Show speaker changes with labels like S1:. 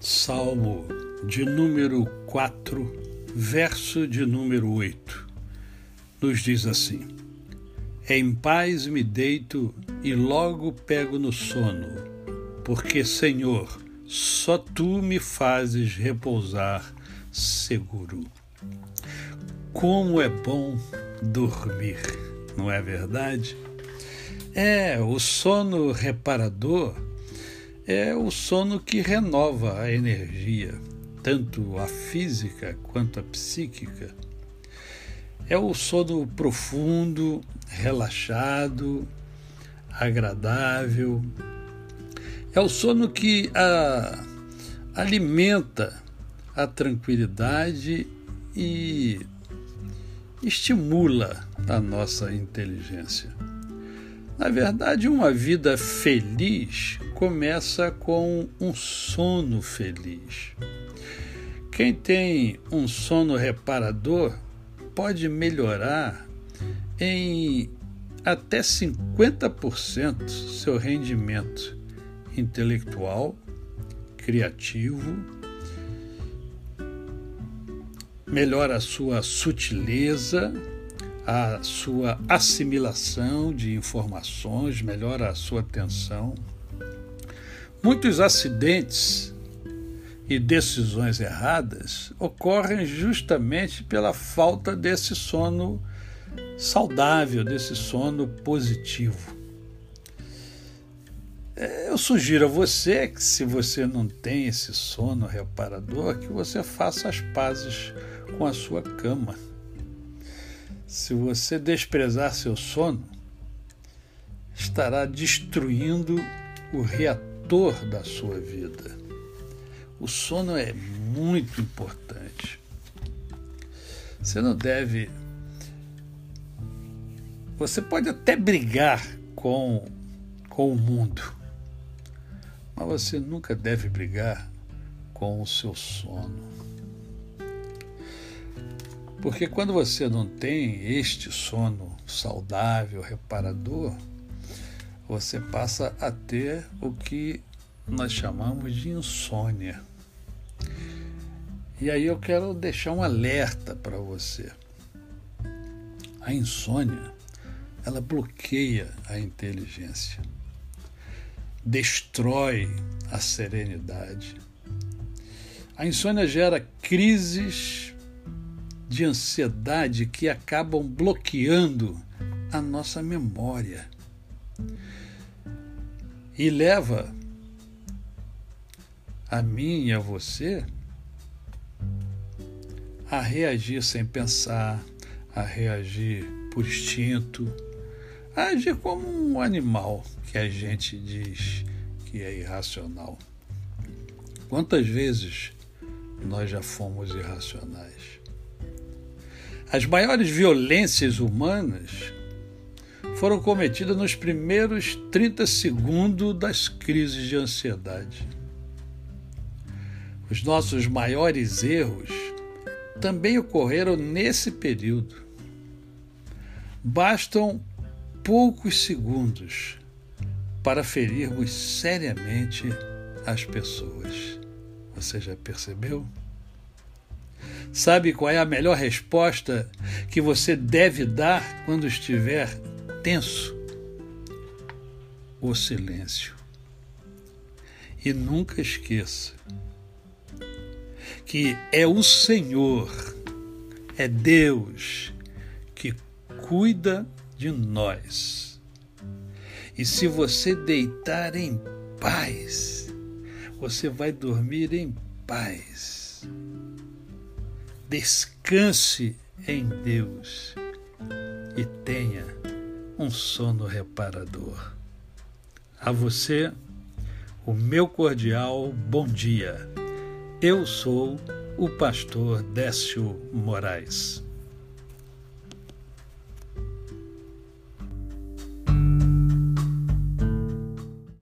S1: Salmo de número 4, verso de número 8, nos diz assim: Em paz me deito e logo pego no sono, porque, Senhor, só tu me fazes repousar seguro. Como é bom dormir, não é verdade? É, o sono reparador é o sono que renova a energia, tanto a física quanto a psíquica. É o sono profundo, relaxado, agradável. É o sono que a, alimenta a tranquilidade e estimula a nossa inteligência. Na verdade, uma vida feliz começa com um sono feliz. Quem tem um sono reparador pode melhorar em até 50% seu rendimento intelectual, criativo, melhora a sua sutileza a sua assimilação de informações, melhora a sua atenção. Muitos acidentes e decisões erradas ocorrem justamente pela falta desse sono saudável, desse sono positivo. É, eu sugiro a você que, se você não tem esse sono reparador, que você faça as pazes com a sua cama se você desprezar seu sono, estará destruindo o reator da sua vida. O sono é muito importante. Você não deve. Você pode até brigar com, com o mundo, mas você nunca deve brigar com o seu sono. Porque quando você não tem este sono saudável, reparador, você passa a ter o que nós chamamos de insônia. E aí eu quero deixar um alerta para você. A insônia, ela bloqueia a inteligência, destrói a serenidade. A insônia gera crises de ansiedade que acabam bloqueando a nossa memória e leva a mim e a você a reagir sem pensar, a reagir por instinto, a agir como um animal que a gente diz que é irracional. Quantas vezes nós já fomos irracionais? As maiores violências humanas foram cometidas nos primeiros 30 segundos das crises de ansiedade. Os nossos maiores erros também ocorreram nesse período. Bastam poucos segundos para ferirmos seriamente as pessoas. Você já percebeu? Sabe qual é a melhor resposta que você deve dar quando estiver tenso? O silêncio. E nunca esqueça que é o Senhor, é Deus que cuida de nós. E se você deitar em paz, você vai dormir em paz. Descanse em Deus e tenha um sono reparador. A você, o meu cordial bom dia. Eu sou o pastor Décio Moraes.